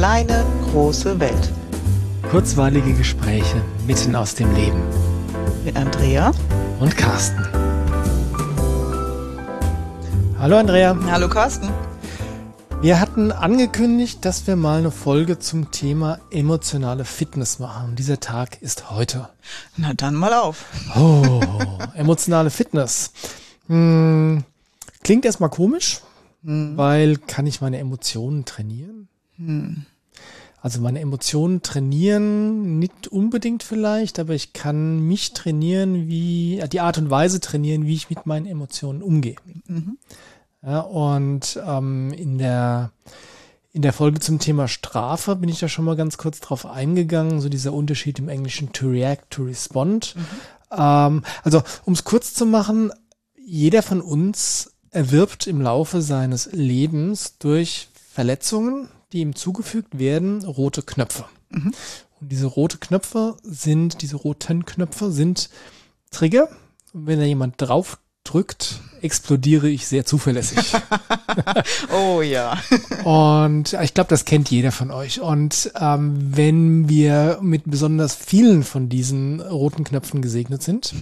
kleine, große Welt. Kurzweilige Gespräche mitten aus dem Leben. Mit Andrea und Carsten. Hallo Andrea. Hallo Carsten. Wir hatten angekündigt, dass wir mal eine Folge zum Thema emotionale Fitness machen. Dieser Tag ist heute. Na dann mal auf. Oh, emotionale Fitness. Hm, klingt erstmal komisch, hm. weil kann ich meine Emotionen trainieren? Hm. Also meine Emotionen trainieren, nicht unbedingt vielleicht, aber ich kann mich trainieren, wie die Art und Weise trainieren, wie ich mit meinen Emotionen umgehe. Mhm. Ja, und ähm, in der in der Folge zum Thema Strafe bin ich da schon mal ganz kurz drauf eingegangen, so dieser Unterschied im Englischen to react, to respond. Mhm. Ähm, also, um es kurz zu machen, jeder von uns erwirbt im Laufe seines Lebens durch Verletzungen, die ihm zugefügt werden, rote Knöpfe. Mhm. Und diese rote Knöpfe sind, diese roten Knöpfe sind Trigger. Und wenn da jemand drauf drückt, explodiere ich sehr zuverlässig. oh ja. und ich glaube, das kennt jeder von euch. Und ähm, wenn wir mit besonders vielen von diesen roten Knöpfen gesegnet sind,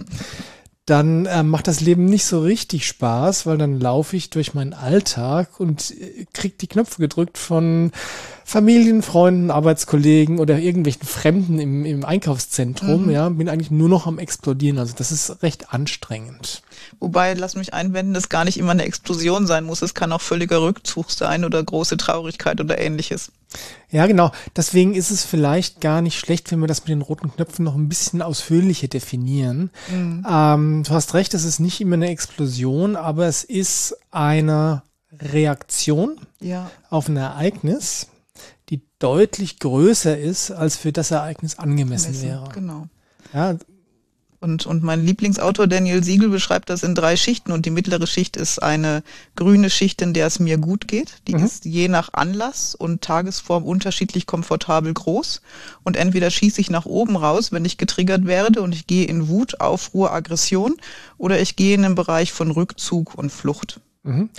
dann äh, macht das Leben nicht so richtig Spaß, weil dann laufe ich durch meinen Alltag und äh, krieg die Knöpfe gedrückt von Familien, Freunden, Arbeitskollegen oder irgendwelchen Fremden im, im Einkaufszentrum, mhm. ja, bin eigentlich nur noch am explodieren. Also das ist recht anstrengend. Wobei, lass mich einwenden, das gar nicht immer eine Explosion sein muss. Es kann auch völliger Rückzug sein oder große Traurigkeit oder ähnliches. Ja, genau. Deswegen ist es vielleicht gar nicht schlecht, wenn wir das mit den roten Knöpfen noch ein bisschen ausführlicher definieren. Mhm. Ähm, du hast recht, es ist nicht immer eine Explosion, aber es ist eine Reaktion ja. auf ein Ereignis deutlich größer ist, als für das Ereignis angemessen Messen, wäre. Genau. Ja. Und, und mein Lieblingsautor Daniel Siegel beschreibt das in drei Schichten und die mittlere Schicht ist eine grüne Schicht, in der es mir gut geht. Die mhm. ist je nach Anlass und Tagesform unterschiedlich komfortabel groß. Und entweder schieße ich nach oben raus, wenn ich getriggert werde und ich gehe in Wut, Aufruhr, Aggression oder ich gehe in den Bereich von Rückzug und Flucht. Mhm.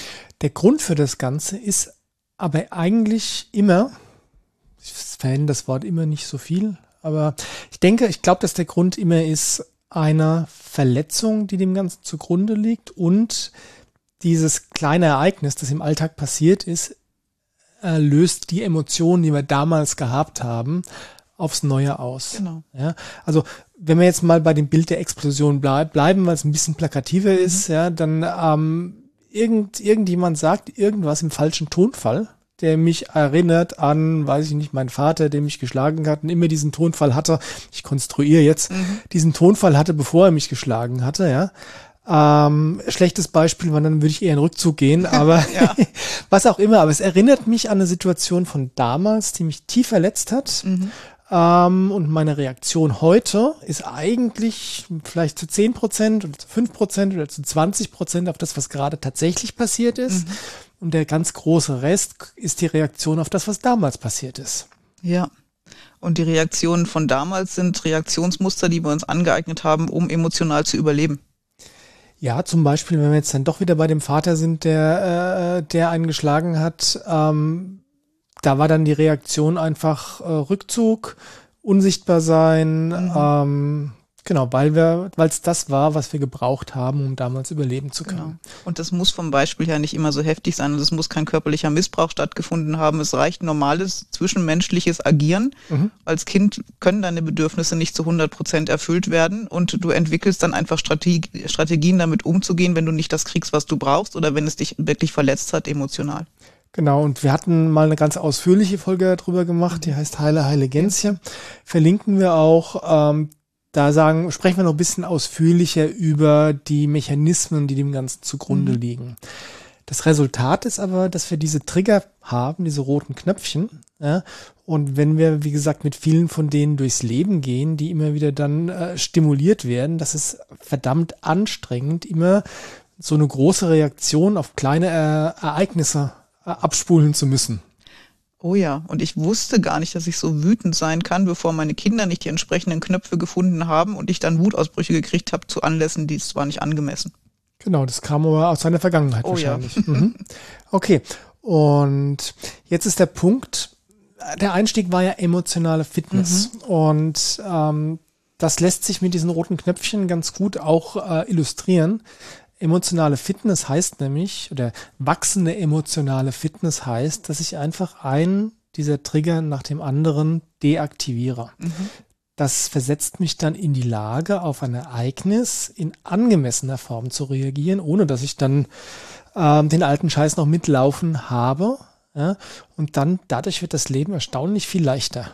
Der Grund für das Ganze ist aber eigentlich immer, ich verwende das Wort immer nicht so viel, aber ich denke, ich glaube, dass der Grund immer ist einer Verletzung, die dem Ganzen zugrunde liegt und dieses kleine Ereignis, das im Alltag passiert ist, löst die Emotionen, die wir damals gehabt haben, aufs Neue aus. Genau. Ja, also wenn wir jetzt mal bei dem Bild der Explosion bleib, bleiben, weil es ein bisschen plakativer mhm. ist, ja, dann ähm, irgend, irgendjemand sagt irgendwas im falschen Tonfall der mich erinnert an, weiß ich nicht, meinen Vater, der mich geschlagen hat und immer diesen Tonfall hatte. Ich konstruiere jetzt, mhm. diesen Tonfall hatte, bevor er mich geschlagen hatte, ja. Ähm, schlechtes Beispiel, weil dann würde ich eher in Rückzug gehen, aber was auch immer. Aber es erinnert mich an eine Situation von damals, die mich tief verletzt hat. Mhm. Ähm, und meine Reaktion heute ist eigentlich vielleicht zu 10 Prozent oder zu 5 Prozent oder zu 20 Prozent auf das, was gerade tatsächlich passiert ist. Mhm. Und der ganz große Rest ist die Reaktion auf das, was damals passiert ist. Ja. Und die Reaktionen von damals sind Reaktionsmuster, die wir uns angeeignet haben, um emotional zu überleben. Ja, zum Beispiel, wenn wir jetzt dann doch wieder bei dem Vater sind, der, äh, der einen geschlagen hat, ähm, da war dann die Reaktion einfach äh, Rückzug, unsichtbar sein, mhm. ähm, Genau, weil wir, weil es das war, was wir gebraucht haben, um damals überleben zu können. Genau. Und das muss vom Beispiel her nicht immer so heftig sein und es muss kein körperlicher Missbrauch stattgefunden haben. Es reicht normales zwischenmenschliches Agieren. Mhm. Als Kind können deine Bedürfnisse nicht zu 100 Prozent erfüllt werden und du entwickelst dann einfach Strategie, Strategien, damit umzugehen, wenn du nicht das kriegst, was du brauchst oder wenn es dich wirklich verletzt hat, emotional. Genau, und wir hatten mal eine ganz ausführliche Folge darüber gemacht, die heißt Heile, Heile Gänschen. Verlinken wir auch. Ähm, da sagen, sprechen wir noch ein bisschen ausführlicher über die Mechanismen, die dem Ganzen zugrunde mhm. liegen. Das Resultat ist aber, dass wir diese Trigger haben, diese roten Knöpfchen. Ja, und wenn wir, wie gesagt, mit vielen von denen durchs Leben gehen, die immer wieder dann äh, stimuliert werden, das ist verdammt anstrengend, immer so eine große Reaktion auf kleine äh, Ereignisse äh, abspulen zu müssen. Oh ja, und ich wusste gar nicht, dass ich so wütend sein kann, bevor meine Kinder nicht die entsprechenden Knöpfe gefunden haben und ich dann Wutausbrüche gekriegt habe zu Anlässen, die es zwar nicht angemessen. Genau, das kam aber aus seiner Vergangenheit oh, wahrscheinlich. Ja. Mhm. Okay, und jetzt ist der Punkt, der Einstieg war ja emotionale Fitness. Mhm. Und ähm, das lässt sich mit diesen roten Knöpfchen ganz gut auch äh, illustrieren. Emotionale Fitness heißt nämlich, oder wachsende emotionale Fitness heißt, dass ich einfach einen dieser Trigger nach dem anderen deaktiviere. Mhm. Das versetzt mich dann in die Lage, auf ein Ereignis in angemessener Form zu reagieren, ohne dass ich dann ähm, den alten Scheiß noch mitlaufen habe. Ja? Und dann dadurch wird das Leben erstaunlich viel leichter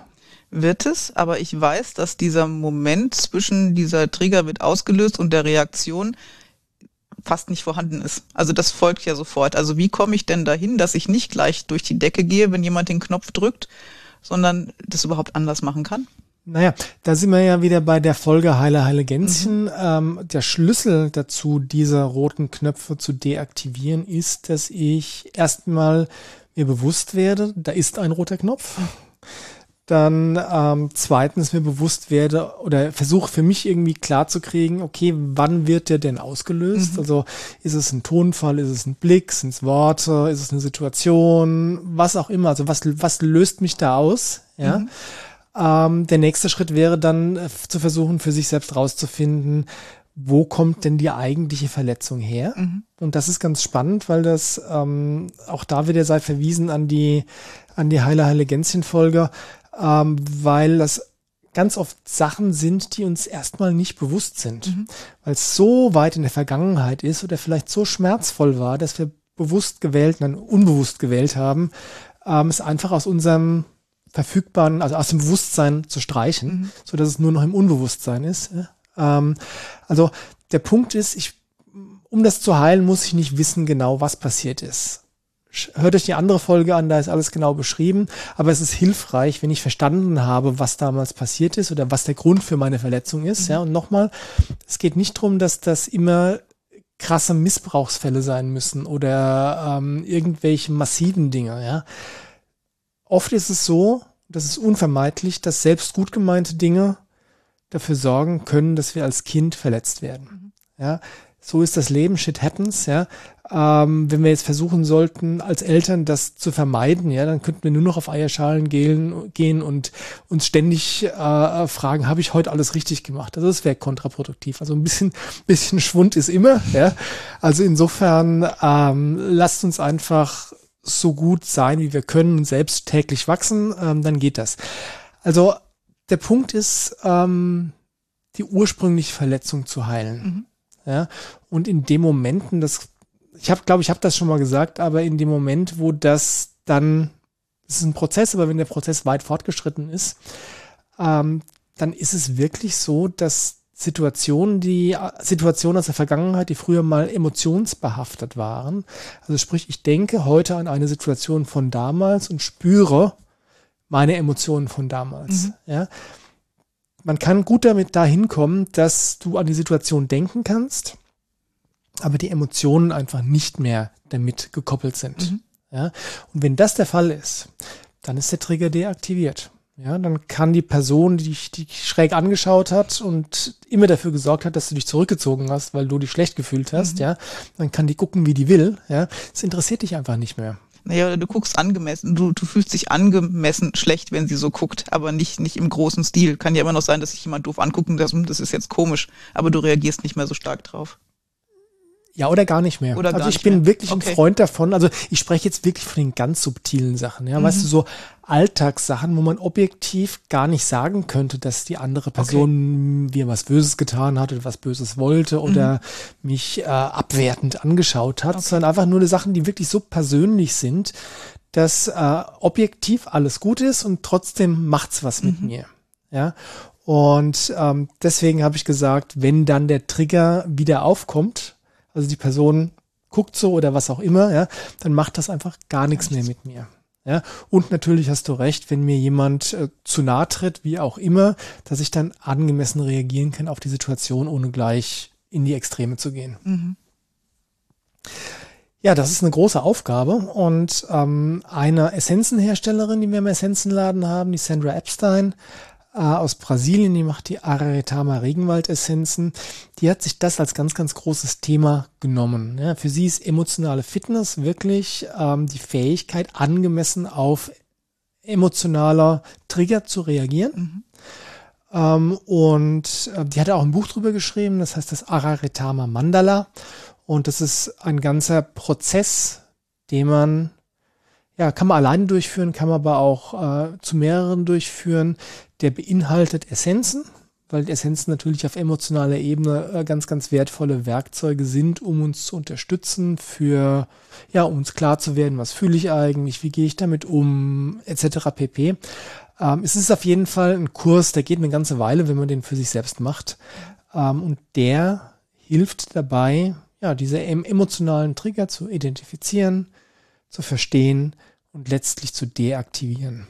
wird es, aber ich weiß, dass dieser Moment zwischen dieser Trigger wird ausgelöst und der Reaktion fast nicht vorhanden ist. Also das folgt ja sofort. Also wie komme ich denn dahin, dass ich nicht gleich durch die Decke gehe, wenn jemand den Knopf drückt, sondern das überhaupt anders machen kann? Naja, da sind wir ja wieder bei der Folge Heile, Heile Gänschen. Mhm. Ähm, der Schlüssel dazu, diese roten Knöpfe zu deaktivieren, ist, dass ich erstmal mir bewusst werde, da ist ein roter Knopf. Dann ähm, zweitens mir bewusst werde oder versuche für mich irgendwie klar zu kriegen, okay, wann wird der denn ausgelöst? Mhm. Also ist es ein Tonfall, ist es ein Blick, sind es Worte, ist es eine Situation, was auch immer. Also was, was löst mich da aus? Ja. Mhm. Ähm, der nächste Schritt wäre dann äh, zu versuchen, für sich selbst rauszufinden, wo kommt denn die eigentliche Verletzung her? Mhm. Und das ist ganz spannend, weil das ähm, auch da wieder sei verwiesen an die an die Heile Heile Gänschen Folge ähm, weil das ganz oft Sachen sind, die uns erstmal nicht bewusst sind, mhm. weil es so weit in der Vergangenheit ist oder vielleicht so schmerzvoll war, dass wir bewusst gewählt, dann unbewusst gewählt haben, ähm, es einfach aus unserem verfügbaren, also aus dem Bewusstsein zu streichen, mhm. so dass es nur noch im Unbewusstsein ist. Ähm, also der Punkt ist, ich, um das zu heilen, muss ich nicht wissen genau, was passiert ist hört euch die andere Folge an, da ist alles genau beschrieben. Aber es ist hilfreich, wenn ich verstanden habe, was damals passiert ist oder was der Grund für meine Verletzung ist. Mhm. Ja, und nochmal, es geht nicht darum, dass das immer krasse Missbrauchsfälle sein müssen oder ähm, irgendwelche massiven Dinge. Ja, oft ist es so, das ist unvermeidlich, dass selbst gut gemeinte Dinge dafür sorgen können, dass wir als Kind verletzt werden. Mhm. Ja, so ist das Leben, shit happens, ja. Ähm, wenn wir jetzt versuchen sollten, als Eltern das zu vermeiden, ja, dann könnten wir nur noch auf Eierschalen gehen, gehen und uns ständig äh, fragen, habe ich heute alles richtig gemacht? Also das wäre kontraproduktiv. Also ein bisschen, bisschen Schwund ist immer, ja. Also insofern ähm, lasst uns einfach so gut sein, wie wir können und selbst täglich wachsen, ähm, dann geht das. Also der Punkt ist, ähm, die ursprüngliche Verletzung zu heilen. Mhm. Ja, und in den Momenten, das, ich habe, glaube ich, habe das schon mal gesagt, aber in dem Moment, wo das dann, das ist ein Prozess, aber wenn der Prozess weit fortgeschritten ist, ähm, dann ist es wirklich so, dass Situationen, die Situationen aus der Vergangenheit, die früher mal emotionsbehaftet waren. Also sprich, ich denke heute an eine Situation von damals und spüre meine Emotionen von damals. Mhm. Ja, man kann gut damit dahin kommen, dass du an die Situation denken kannst, aber die Emotionen einfach nicht mehr damit gekoppelt sind. Mhm. Ja? Und wenn das der Fall ist, dann ist der Trigger deaktiviert. Ja, dann kann die Person, die dich, die dich schräg angeschaut hat und immer dafür gesorgt hat, dass du dich zurückgezogen hast, weil du dich schlecht gefühlt hast, mhm. ja, dann kann die gucken, wie die will, ja. Es interessiert dich einfach nicht mehr. Naja, du guckst angemessen, du, du fühlst dich angemessen schlecht, wenn sie so guckt, aber nicht, nicht im großen Stil. Kann ja immer noch sein, dass sich jemand doof anguckt und das, das ist jetzt komisch, aber du reagierst nicht mehr so stark drauf. Ja, oder gar nicht mehr. Oder also ich bin mehr. wirklich okay. ein Freund davon. Also ich spreche jetzt wirklich von den ganz subtilen Sachen. Ja, mhm. weißt du, so Alltagssachen, wo man objektiv gar nicht sagen könnte, dass die andere Person okay. mir was Böses getan hat oder was Böses wollte oder mhm. mich äh, abwertend angeschaut hat, okay. sondern einfach nur Sachen, die wirklich so persönlich sind, dass äh, objektiv alles gut ist und trotzdem macht's was mhm. mit mir. Ja. Und ähm, deswegen habe ich gesagt, wenn dann der Trigger wieder aufkommt, also die Person guckt so oder was auch immer, ja, dann macht das einfach gar nichts mehr mit mir. Ja, und natürlich hast du recht, wenn mir jemand äh, zu nahe tritt, wie auch immer, dass ich dann angemessen reagieren kann auf die Situation, ohne gleich in die Extreme zu gehen. Mhm. Ja, das ist eine große Aufgabe und ähm, eine Essenzenherstellerin, die wir im Essenzenladen haben, die Sandra Epstein, aus Brasilien, die macht die Aretama Regenwaldessenzen. Die hat sich das als ganz, ganz großes Thema genommen. Ja, für sie ist emotionale Fitness wirklich ähm, die Fähigkeit, angemessen auf emotionaler Trigger zu reagieren. Mhm. Ähm, und äh, die hat auch ein Buch drüber geschrieben, das heißt das Araretama Mandala. Und das ist ein ganzer Prozess, den man, ja, kann man alleine durchführen, kann man aber auch äh, zu mehreren durchführen. Der beinhaltet Essenzen, weil Essenzen natürlich auf emotionaler Ebene äh, ganz, ganz wertvolle Werkzeuge sind, um uns zu unterstützen, für, ja, um uns klar zu werden, was fühle ich eigentlich, wie gehe ich damit um, etc. pp. Ähm, es ist auf jeden Fall ein Kurs, der geht eine ganze Weile, wenn man den für sich selbst macht. Ähm, und der hilft dabei, ja, diese emotionalen Trigger zu identifizieren, zu verstehen und letztlich zu deaktivieren.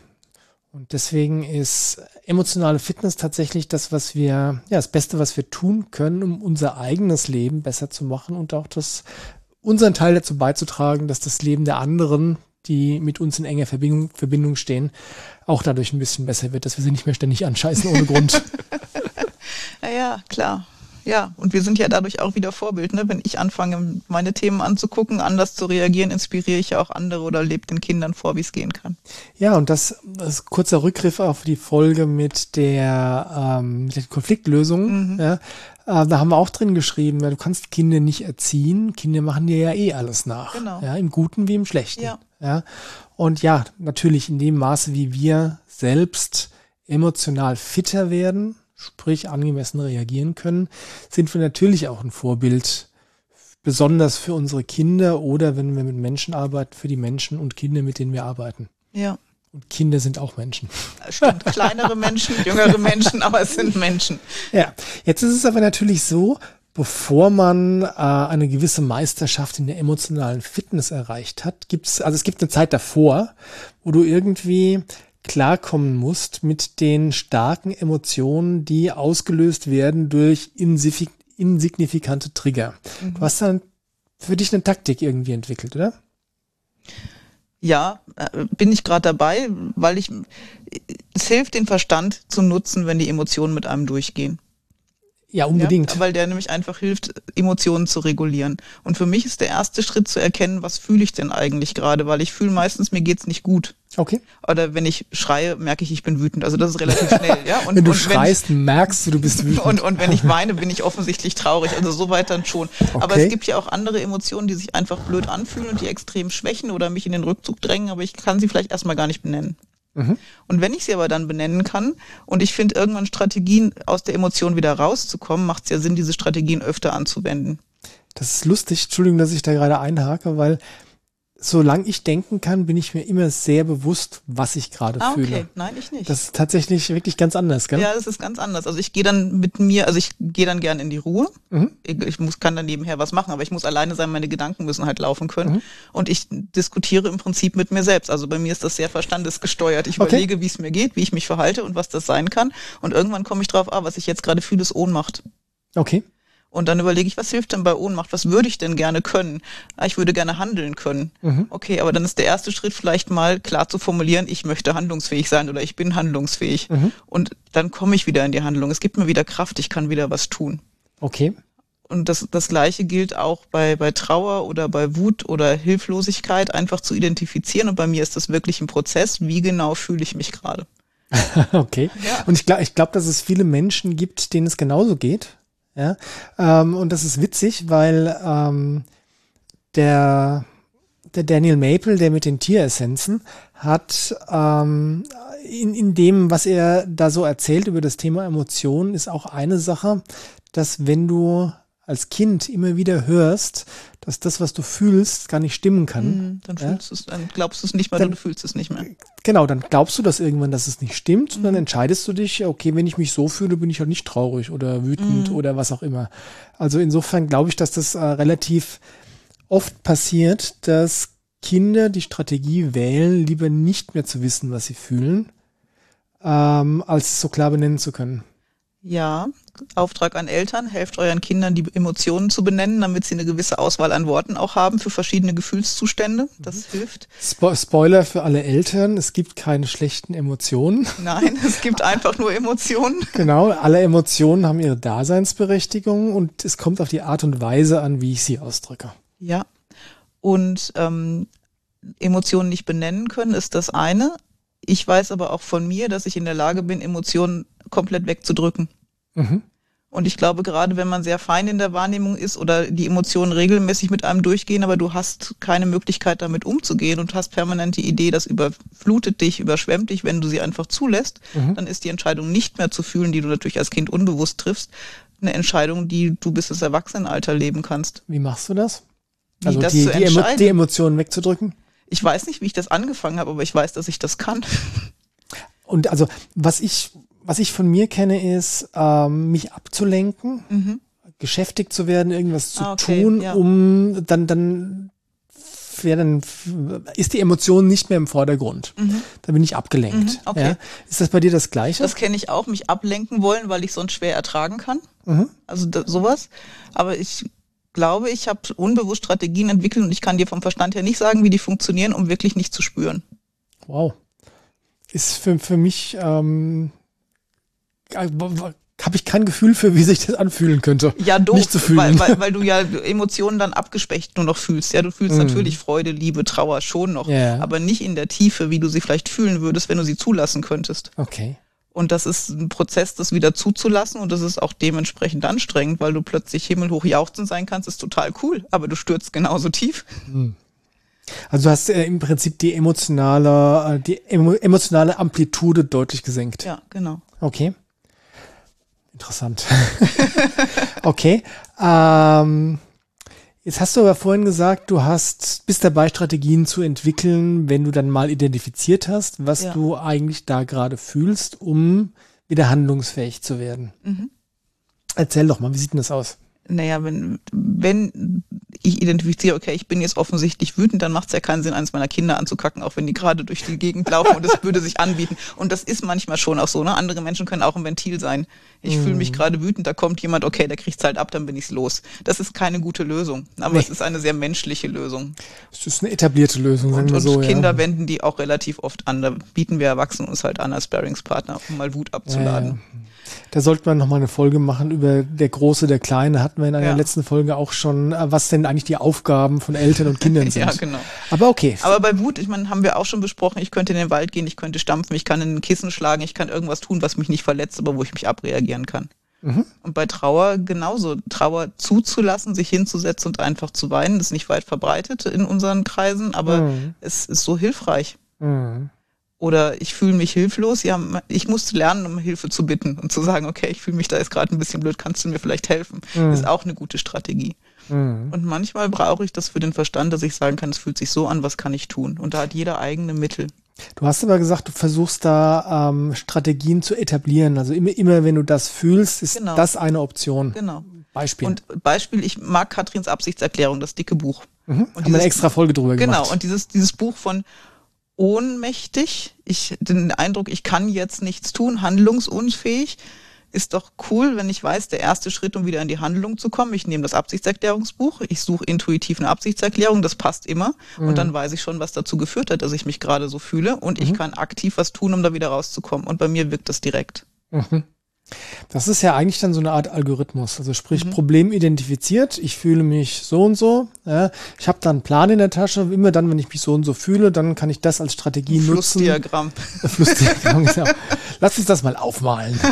Und deswegen ist emotionale Fitness tatsächlich das, was wir, ja, das Beste, was wir tun können, um unser eigenes Leben besser zu machen und auch das, unseren Teil dazu beizutragen, dass das Leben der anderen, die mit uns in enger Verbindung, Verbindung stehen, auch dadurch ein bisschen besser wird, dass wir sie nicht mehr ständig anscheißen ohne Grund. ja, ja, klar. Ja, und wir sind ja dadurch auch wieder Vorbild. Ne? Wenn ich anfange, meine Themen anzugucken, anders zu reagieren, inspiriere ich ja auch andere oder lebe den Kindern vor, wie es gehen kann. Ja, und das, das kurzer Rückgriff auf die Folge mit der, ähm, mit der Konfliktlösung. Mhm. Ja, äh, da haben wir auch drin geschrieben, ja, du kannst Kinder nicht erziehen. Kinder machen dir ja eh alles nach. Genau. Ja, Im Guten wie im Schlechten. Ja. ja. Und ja, natürlich in dem Maße, wie wir selbst emotional fitter werden, sprich angemessen reagieren können, sind wir natürlich auch ein Vorbild, besonders für unsere Kinder oder wenn wir mit Menschen arbeiten, für die Menschen und Kinder, mit denen wir arbeiten. Ja. Und Kinder sind auch Menschen. Stimmt, kleinere Menschen, jüngere Menschen, aber es sind Menschen. Ja, jetzt ist es aber natürlich so, bevor man äh, eine gewisse Meisterschaft in der emotionalen Fitness erreicht hat, gibt's, also es gibt eine Zeit davor, wo du irgendwie klarkommen musst mit den starken Emotionen, die ausgelöst werden durch insignifikante Trigger. Mhm. Du hast dann für dich eine Taktik irgendwie entwickelt, oder? Ja, äh, bin ich gerade dabei, weil ich es hilft, den Verstand zu nutzen, wenn die Emotionen mit einem durchgehen. Ja, unbedingt. Ja, weil der nämlich einfach hilft, Emotionen zu regulieren. Und für mich ist der erste Schritt zu erkennen, was fühle ich denn eigentlich gerade, weil ich fühle meistens, mir geht's nicht gut. Okay. Oder wenn ich schreie, merke ich, ich bin wütend. Also das ist relativ schnell. Ja? Und, wenn du und schreist, wenn ich, merkst du, du bist wütend. Und, und wenn ich weine, bin ich offensichtlich traurig. Also so weit dann schon. Okay. Aber es gibt ja auch andere Emotionen, die sich einfach blöd anfühlen und die extrem schwächen oder mich in den Rückzug drängen, aber ich kann sie vielleicht erstmal gar nicht benennen. Mhm. Und wenn ich sie aber dann benennen kann und ich finde irgendwann Strategien aus der Emotion wieder rauszukommen, macht es ja Sinn, diese Strategien öfter anzuwenden. Das ist lustig, Entschuldigung, dass ich da gerade einhake, weil solange ich denken kann, bin ich mir immer sehr bewusst, was ich gerade ah, okay. fühle. Nein, ich nicht. Das ist tatsächlich wirklich ganz anders, gell? Ja, das ist ganz anders. Also ich gehe dann mit mir, also ich gehe dann gern in die Ruhe. Mhm. Ich, ich, muss, kann dann nebenher was machen, aber ich muss alleine sein, meine Gedanken müssen halt laufen können. Mhm. Und ich diskutiere im Prinzip mit mir selbst. Also bei mir ist das sehr verstandesgesteuert. Ich okay. überlege, wie es mir geht, wie ich mich verhalte und was das sein kann. Und irgendwann komme ich drauf, ah, was ich jetzt gerade fühle, ist Ohnmacht. Okay. Und dann überlege ich, was hilft denn bei Ohnmacht? Was würde ich denn gerne können? Ah, ich würde gerne handeln können. Mhm. Okay, aber dann ist der erste Schritt vielleicht mal klar zu formulieren, ich möchte handlungsfähig sein oder ich bin handlungsfähig. Mhm. Und dann komme ich wieder in die Handlung. Es gibt mir wieder Kraft, ich kann wieder was tun. Okay. Und das, das Gleiche gilt auch bei, bei Trauer oder bei Wut oder Hilflosigkeit, einfach zu identifizieren. Und bei mir ist das wirklich ein Prozess. Wie genau fühle ich mich gerade? okay. Ja. Und ich glaube, ich glaube, dass es viele Menschen gibt, denen es genauso geht. Ja? Ähm, und das ist witzig, weil ähm, der, der Daniel Maple, der mit den Tieressenzen, hat ähm, in, in dem, was er da so erzählt über das Thema Emotionen, ist auch eine Sache, dass wenn du als Kind immer wieder hörst, dass das, was du fühlst, gar nicht stimmen kann. Mhm, dann, ja? dann glaubst du es nicht mehr, dann, du fühlst es nicht mehr. Genau, dann glaubst du das irgendwann, dass es nicht stimmt mhm. und dann mhm. entscheidest du dich, okay, wenn ich mich so fühle, bin ich halt nicht traurig oder wütend mhm. oder was auch immer. Also insofern glaube ich, dass das äh, relativ oft passiert, dass Kinder die Strategie wählen, lieber nicht mehr zu wissen, was sie fühlen, ähm, als es so klar benennen zu können. Ja, Auftrag an Eltern, helft euren Kindern, die Emotionen zu benennen, damit sie eine gewisse Auswahl an Worten auch haben für verschiedene Gefühlszustände. Das mhm. hilft. Spo Spoiler für alle Eltern, es gibt keine schlechten Emotionen. Nein, es gibt einfach nur Emotionen. Genau, alle Emotionen haben ihre Daseinsberechtigung und es kommt auf die Art und Weise an, wie ich sie ausdrücke. Ja, und ähm, Emotionen nicht benennen können ist das eine Ich weiß aber auch von mir, dass ich in der Lage bin, Emotionen komplett wegzudrücken. Mhm. Und ich glaube, gerade wenn man sehr fein in der Wahrnehmung ist oder die Emotionen regelmäßig mit einem durchgehen, aber du hast keine Möglichkeit damit umzugehen und hast permanent die Idee, das überflutet dich, überschwemmt dich, wenn du sie einfach zulässt, mhm. dann ist die Entscheidung nicht mehr zu fühlen, die du natürlich als Kind unbewusst triffst, eine Entscheidung, die du bis ins Erwachsenenalter leben kannst. Wie machst du das? Wie also das die, die, Emo die Emotionen wegzudrücken? Ich weiß nicht, wie ich das angefangen habe, aber ich weiß, dass ich das kann. Und also, was ich was ich von mir kenne, ist, ähm, mich abzulenken, mhm. geschäftigt zu werden, irgendwas zu ah, okay, tun, ja. um dann, dann, ja, dann ist die Emotion nicht mehr im Vordergrund. Mhm. Dann bin ich abgelenkt. Mhm, okay. Ja. Ist das bei dir das Gleiche? Das kenne ich auch, mich ablenken wollen, weil ich sonst schwer ertragen kann. Mhm. Also da, sowas. Aber ich glaube, ich habe unbewusst Strategien entwickelt und ich kann dir vom Verstand her nicht sagen, wie die funktionieren, um wirklich nicht zu spüren. Wow. Ist für, für mich ähm, habe ich kein Gefühl für, wie sich das anfühlen könnte. Ja, doof, nicht zu fühlen. Weil, weil, weil du ja Emotionen dann abgespecht nur noch fühlst. Ja, du fühlst mm. natürlich Freude, Liebe, Trauer schon noch, yeah. aber nicht in der Tiefe, wie du sie vielleicht fühlen würdest, wenn du sie zulassen könntest. Okay. Und das ist ein Prozess, das wieder zuzulassen und das ist auch dementsprechend anstrengend, weil du plötzlich himmelhoch jauchzend sein kannst, ist total cool, aber du stürzt genauso tief. Mm. Also du hast äh, im Prinzip die emotionale, äh, die emo emotionale Amplitude deutlich gesenkt. Ja, genau. Okay. Interessant. okay. Ähm, jetzt hast du aber vorhin gesagt, du hast bist dabei, Strategien zu entwickeln, wenn du dann mal identifiziert hast, was ja. du eigentlich da gerade fühlst, um wieder handlungsfähig zu werden. Mhm. Erzähl doch mal, wie sieht denn das aus? Naja, wenn, wenn ich identifiziere, okay, ich bin jetzt offensichtlich wütend, dann macht es ja keinen Sinn, eines meiner Kinder anzukacken, auch wenn die gerade durch die Gegend laufen und das würde sich anbieten. Und das ist manchmal schon auch so, ne? Andere Menschen können auch ein Ventil sein. Ich mm. fühle mich mhm. gerade wütend, da kommt jemand, okay, der kriegt's halt ab, dann bin ich's los. Das ist keine gute Lösung, aber nee. es ist eine sehr menschliche Lösung. Es ist eine etablierte Lösung, sagen und, wir so. Und Kinder ja. wenden die auch relativ oft an. Da bieten wir Erwachsenen uns halt an als Sparringspartner, um mal Wut abzuladen. Ja, ja. Da sollten wir nochmal eine Folge machen über der Große, der Kleine. Hatten wir in einer ja. letzten Folge auch schon, äh, was denn eigentlich die Aufgaben von Eltern und Kindern sind. ja, genau. Aber okay. Aber bei Wut, ich meine, haben wir auch schon besprochen, ich könnte in den Wald gehen, ich könnte stampfen, ich kann in ein Kissen schlagen, ich kann irgendwas tun, was mich nicht verletzt, aber wo ich mich abreagieren kann. Mhm. Und bei Trauer genauso. Trauer zuzulassen, sich hinzusetzen und einfach zu weinen, ist nicht weit verbreitet in unseren Kreisen, aber mhm. es ist so hilfreich. Mhm oder ich fühle mich hilflos. Ja, ich musste lernen, um Hilfe zu bitten und zu sagen, okay, ich fühle mich da jetzt gerade ein bisschen blöd, kannst du mir vielleicht helfen? Mhm. Ist auch eine gute Strategie. Mhm. Und manchmal brauche ich das für den Verstand, dass ich sagen kann, es fühlt sich so an, was kann ich tun? Und da hat jeder eigene Mittel. Du hast aber gesagt, du versuchst da ähm, Strategien zu etablieren. Also immer, immer wenn du das fühlst, ist genau. das eine Option. Genau. Beispiel. Und Beispiel, ich mag Katrins Absichtserklärung, das dicke Buch. Mhm. Haben wir eine extra Folge drüber genau, gemacht. Genau, und dieses, dieses Buch von ohnmächtig. Ich den Eindruck, ich kann jetzt nichts tun, handlungsunfähig. Ist doch cool, wenn ich weiß, der erste Schritt, um wieder in die Handlung zu kommen. Ich nehme das Absichtserklärungsbuch, ich suche intuitiv eine Absichtserklärung, das passt immer. Mhm. Und dann weiß ich schon, was dazu geführt hat, dass ich mich gerade so fühle. Und mhm. ich kann aktiv was tun, um da wieder rauszukommen. Und bei mir wirkt das direkt. Mhm. Das ist ja eigentlich dann so eine Art Algorithmus. Also sprich, mhm. Problem identifiziert, ich fühle mich so und so. Ja, ich habe da einen Plan in der Tasche. Immer dann, wenn ich mich so und so fühle, dann kann ich das als Strategie Flussdiagramm. nutzen. Flussdiagramm. genau. Lass uns das mal aufmalen.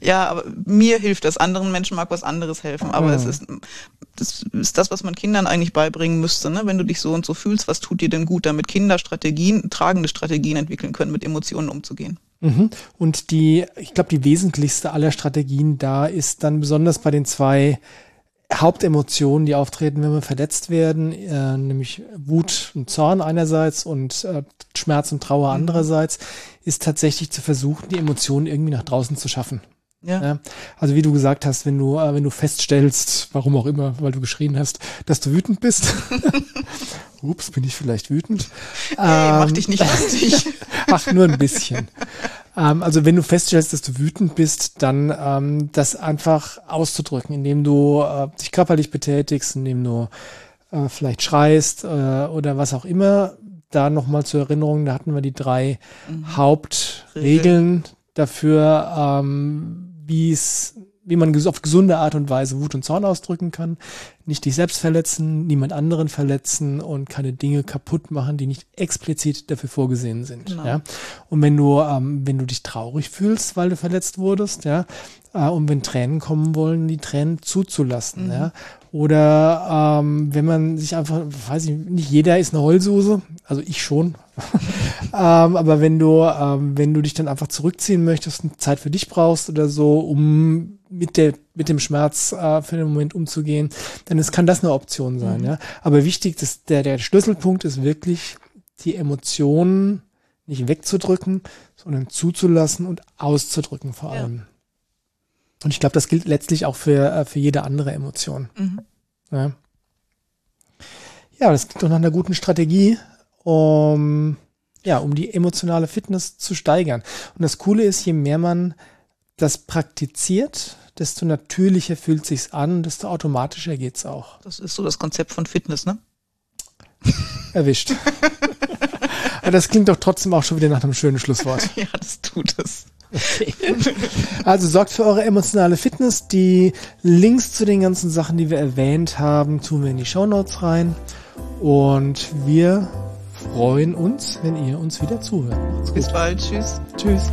Ja, aber mir hilft das. Anderen Menschen mag was anderes helfen. Aber mhm. es ist das ist das, was man Kindern eigentlich beibringen müsste. Ne? Wenn du dich so und so fühlst, was tut dir denn gut, damit Kinder Strategien, tragende Strategien entwickeln können, mit Emotionen umzugehen. Mhm. Und die, ich glaube, die wesentlichste aller Strategien da ist dann besonders bei den zwei Hauptemotionen, die auftreten, wenn wir verletzt werden, äh, nämlich Wut und Zorn einerseits und äh, Schmerz und Trauer mhm. andererseits, ist tatsächlich zu versuchen, die Emotionen irgendwie nach draußen zu schaffen. Ja. ja. Also wie du gesagt hast, wenn du, äh, wenn du feststellst, warum auch immer, weil du geschrien hast, dass du wütend bist. Ups, bin ich vielleicht wütend? Hey, ähm, mach dich nicht lustig. Ach, nur ein bisschen. ähm, also wenn du feststellst, dass du wütend bist, dann ähm, das einfach auszudrücken, indem du äh, dich körperlich betätigst, indem du äh, vielleicht schreist äh, oder was auch immer. Da nochmal zur Erinnerung, da hatten wir die drei mhm. Hauptregeln dafür, ähm, wie es wie man auf gesunde Art und Weise Wut und Zorn ausdrücken kann, nicht dich selbst verletzen, niemand anderen verletzen und keine Dinge kaputt machen, die nicht explizit dafür vorgesehen sind. Genau. Ja? Und wenn du, ähm, wenn du dich traurig fühlst, weil du verletzt wurdest, ja, äh, und wenn Tränen kommen wollen, die Tränen zuzulassen, mhm. ja. Oder ähm, wenn man sich einfach, weiß ich nicht, jeder ist eine Heulsuse, also ich schon. ähm, aber wenn du, ähm, wenn du dich dann einfach zurückziehen möchtest und Zeit für dich brauchst oder so, um mit der mit dem Schmerz äh, für den Moment umzugehen, dann ist, kann das eine Option sein. Mhm. Ja? Aber wichtig, dass der der Schlüsselpunkt ist wirklich die Emotionen nicht wegzudrücken, sondern zuzulassen und auszudrücken vor allem. Ja. Und ich glaube, das gilt letztlich auch für, äh, für jede andere Emotion. Mhm. Ja. ja, das klingt doch nach einer guten Strategie, um, ja, um die emotionale Fitness zu steigern. Und das Coole ist, je mehr man das praktiziert, desto natürlicher fühlt sich's an, desto automatischer geht's auch. Das ist so das Konzept von Fitness, ne? Erwischt. Aber das klingt doch trotzdem auch schon wieder nach einem schönen Schlusswort. ja, das tut es. Okay. Also sorgt für eure emotionale Fitness. Die Links zu den ganzen Sachen, die wir erwähnt haben, tun wir in die Show Notes rein. Und wir freuen uns, wenn ihr uns wieder zuhört. Bis bald. Tschüss. Tschüss.